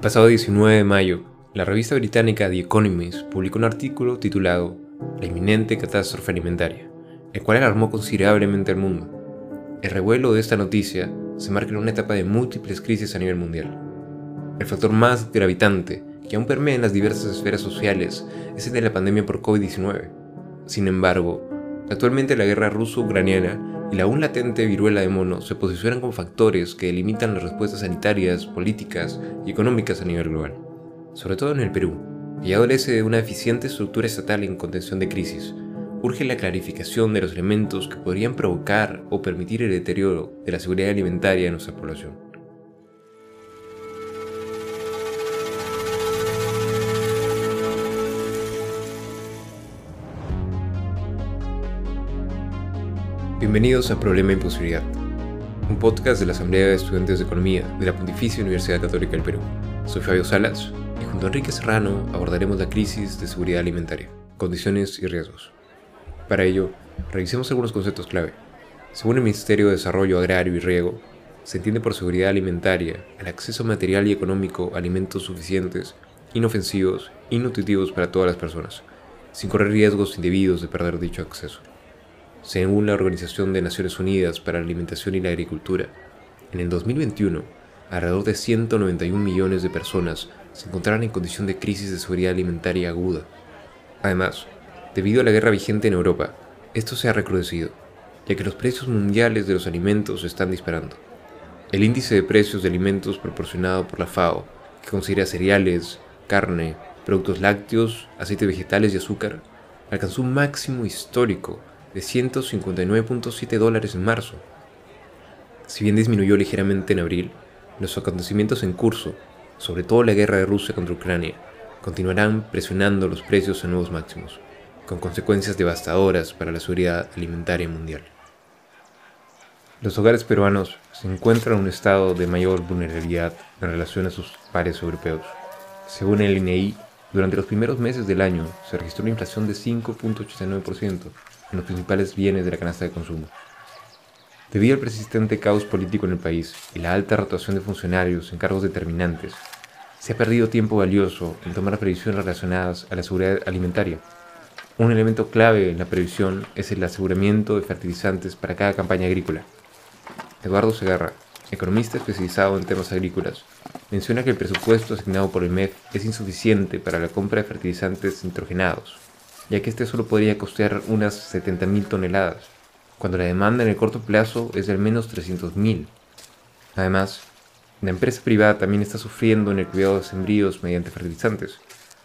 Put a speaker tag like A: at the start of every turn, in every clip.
A: El pasado 19 de mayo, la revista británica The Economist publicó un artículo titulado La inminente catástrofe alimentaria, el cual alarmó considerablemente al mundo. El revuelo de esta noticia se marca en una etapa de múltiples crisis a nivel mundial. El factor más gravitante que aún permea en las diversas esferas sociales es el de la pandemia por COVID-19. Sin embargo, actualmente la guerra ruso-ucraniana y la aún latente viruela de mono se posicionan como factores que delimitan las respuestas sanitarias, políticas y económicas a nivel global, sobre todo en el Perú, que adolece de una eficiente estructura estatal en contención de crisis. Urge la clarificación de los elementos que podrían provocar o permitir el deterioro de la seguridad alimentaria de nuestra población. Bienvenidos a Problema e Imposibilidad, un podcast de la Asamblea de Estudiantes de Economía de la Pontificia Universidad Católica del Perú. Soy Fabio Salas y junto a Enrique Serrano abordaremos la crisis de seguridad alimentaria, condiciones y riesgos. Para ello, revisemos algunos conceptos clave. Según el Ministerio de Desarrollo Agrario y Riego, se entiende por seguridad alimentaria el acceso material y económico a alimentos suficientes, inofensivos y nutritivos para todas las personas, sin correr riesgos indebidos de perder dicho acceso. Según la Organización de Naciones Unidas para la Alimentación y la Agricultura, en el 2021, alrededor de 191 millones de personas se encontrarán en condición de crisis de seguridad alimentaria aguda. Además, debido a la guerra vigente en Europa, esto se ha recrudecido, ya que los precios mundiales de los alimentos están disparando. El índice de precios de alimentos proporcionado por la FAO, que considera cereales, carne, productos lácteos, aceites vegetales y azúcar, alcanzó un máximo histórico de 159.7 dólares en marzo. Si bien disminuyó ligeramente en abril, los acontecimientos en curso, sobre todo la guerra de Rusia contra Ucrania, continuarán presionando los precios a nuevos máximos, con consecuencias devastadoras para la seguridad alimentaria mundial. Los hogares peruanos se encuentran en un estado de mayor vulnerabilidad en relación a sus pares europeos. Según el INEI, durante los primeros meses del año se registró una inflación de 5.89%, en los principales bienes de la canasta de consumo. Debido al persistente caos político en el país y la alta rotación de funcionarios en cargos determinantes, se ha perdido tiempo valioso en tomar previsiones relacionadas a la seguridad alimentaria. Un elemento clave en la previsión es el aseguramiento de fertilizantes para cada campaña agrícola. Eduardo Segarra, economista especializado en temas agrícolas, menciona que el presupuesto asignado por el MEF es insuficiente para la compra de fertilizantes nitrogenados, ya que este solo podría costear unas 70.000 toneladas, cuando la demanda en el corto plazo es de al menos 300.000. Además, la empresa privada también está sufriendo en el cuidado de sembríos mediante fertilizantes,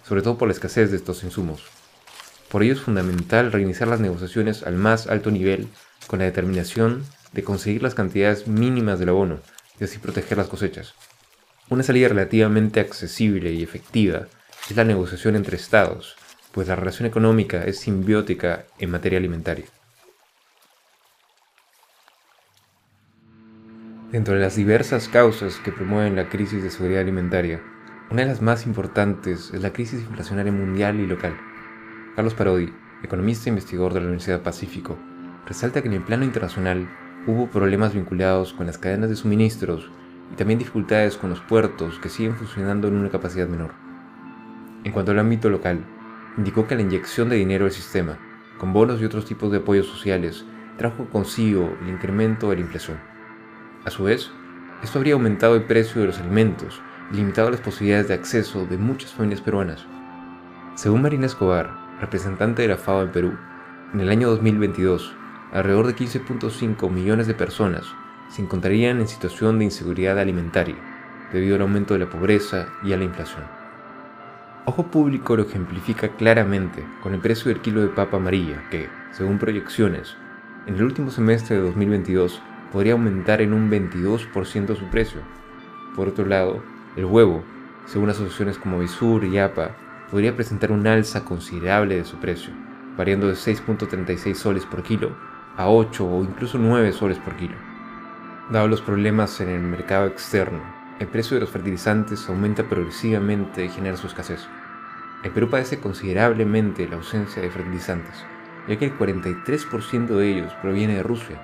A: sobre todo por la escasez de estos insumos. Por ello es fundamental reiniciar las negociaciones al más alto nivel con la determinación de conseguir las cantidades mínimas del abono y así proteger las cosechas. Una salida relativamente accesible y efectiva es la negociación entre estados, pues la relación económica es simbiótica en materia alimentaria. Dentro de las diversas causas que promueven la crisis de seguridad alimentaria, una de las más importantes es la crisis inflacionaria mundial y local. Carlos Parodi, economista e investigador de la Universidad Pacífico, resalta que en el plano internacional hubo problemas vinculados con las cadenas de suministros y también dificultades con los puertos que siguen funcionando en una capacidad menor. En cuanto al ámbito local, indicó que la inyección de dinero al sistema, con bonos y otros tipos de apoyos sociales, trajo consigo el incremento de la inflación. A su vez, esto habría aumentado el precio de los alimentos y limitado las posibilidades de acceso de muchas familias peruanas. Según Marina Escobar, representante de la FAO en Perú, en el año 2022, alrededor de 15.5 millones de personas se encontrarían en situación de inseguridad alimentaria debido al aumento de la pobreza y a la inflación. Ojo Público lo ejemplifica claramente con el precio del kilo de papa amarilla, que, según proyecciones, en el último semestre de 2022 podría aumentar en un 22% su precio. Por otro lado, el huevo, según asociaciones como Visur y APA, podría presentar un alza considerable de su precio, variando de 6.36 soles por kilo a 8 o incluso 9 soles por kilo. Dado los problemas en el mercado externo el precio de los fertilizantes aumenta progresivamente y genera su escasez. El Perú padece considerablemente la ausencia de fertilizantes, ya que el 43% de ellos proviene de Rusia,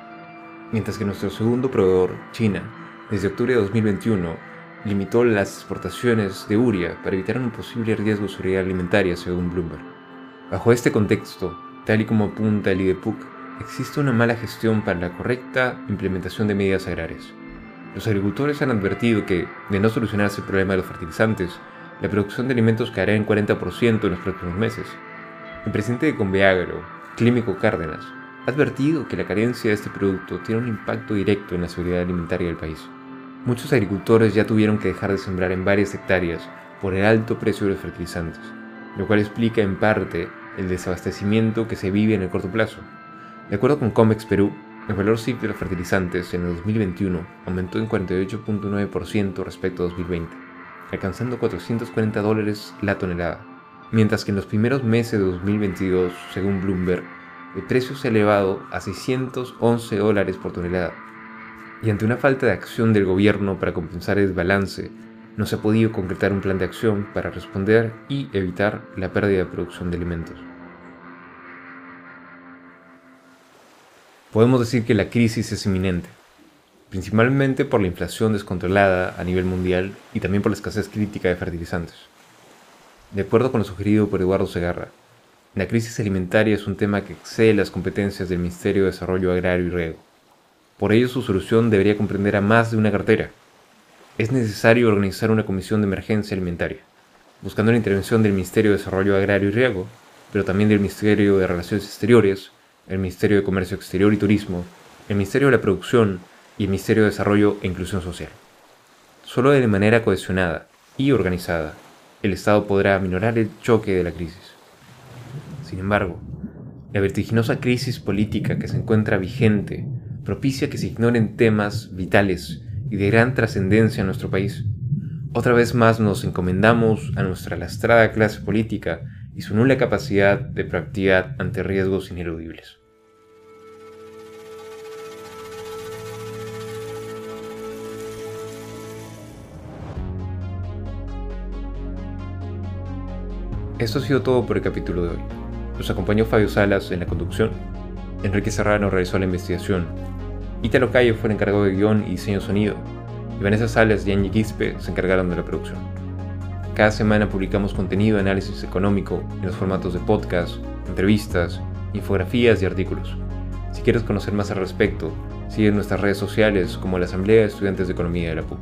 A: mientras que nuestro segundo proveedor, China, desde octubre de 2021 limitó las exportaciones de uria para evitar un posible riesgo de seguridad alimentaria, según Bloomberg. Bajo este contexto, tal y como apunta el IDEPUC, existe una mala gestión para la correcta implementación de medidas agrarias. Los agricultores han advertido que, de no solucionarse el problema de los fertilizantes, la producción de alimentos caerá en 40% en los próximos meses. El presidente de Conveagro, Clímico Cárdenas, ha advertido que la carencia de este producto tiene un impacto directo en la seguridad alimentaria del país. Muchos agricultores ya tuvieron que dejar de sembrar en varias hectáreas por el alto precio de los fertilizantes, lo cual explica en parte el desabastecimiento que se vive en el corto plazo. De acuerdo con COMEX Perú, el valor CIF de los fertilizantes en el 2021 aumentó en 48.9% respecto a 2020, alcanzando 440 dólares la tonelada, mientras que en los primeros meses de 2022, según Bloomberg, el precio se ha elevado a 611 dólares por tonelada. Y ante una falta de acción del gobierno para compensar el desbalance, no se ha podido concretar un plan de acción para responder y evitar la pérdida de producción de alimentos. Podemos decir que la crisis es inminente, principalmente por la inflación descontrolada a nivel mundial y también por la escasez crítica de fertilizantes. De acuerdo con lo sugerido por Eduardo Segarra, la crisis alimentaria es un tema que excede las competencias del Ministerio de Desarrollo Agrario y Riego. Por ello, su solución debería comprender a más de una cartera. Es necesario organizar una comisión de emergencia alimentaria, buscando la intervención del Ministerio de Desarrollo Agrario y Riego, pero también del Ministerio de Relaciones Exteriores, el Ministerio de Comercio Exterior y Turismo, el Ministerio de la Producción y el Ministerio de Desarrollo e Inclusión Social. Solo de manera cohesionada y organizada, el Estado podrá aminorar el choque de la crisis. Sin embargo, la vertiginosa crisis política que se encuentra vigente propicia que se ignoren temas vitales y de gran trascendencia en nuestro país. Otra vez más nos encomendamos a nuestra lastrada clase política y su nula capacidad de proactividad ante riesgos ineludibles. Esto ha sido todo por el capítulo de hoy. Nos acompañó Fabio Salas en la conducción, Enrique Serrano realizó la investigación, Ítalo Cayo fue el encargado de guion y diseño sonido, y Vanessa Salas y Angie Quispe se encargaron de la producción. Cada semana publicamos contenido de análisis económico en los formatos de podcast, entrevistas, infografías y artículos. Si quieres conocer más al respecto, sigue nuestras redes sociales como la Asamblea de Estudiantes de Economía de la PUC.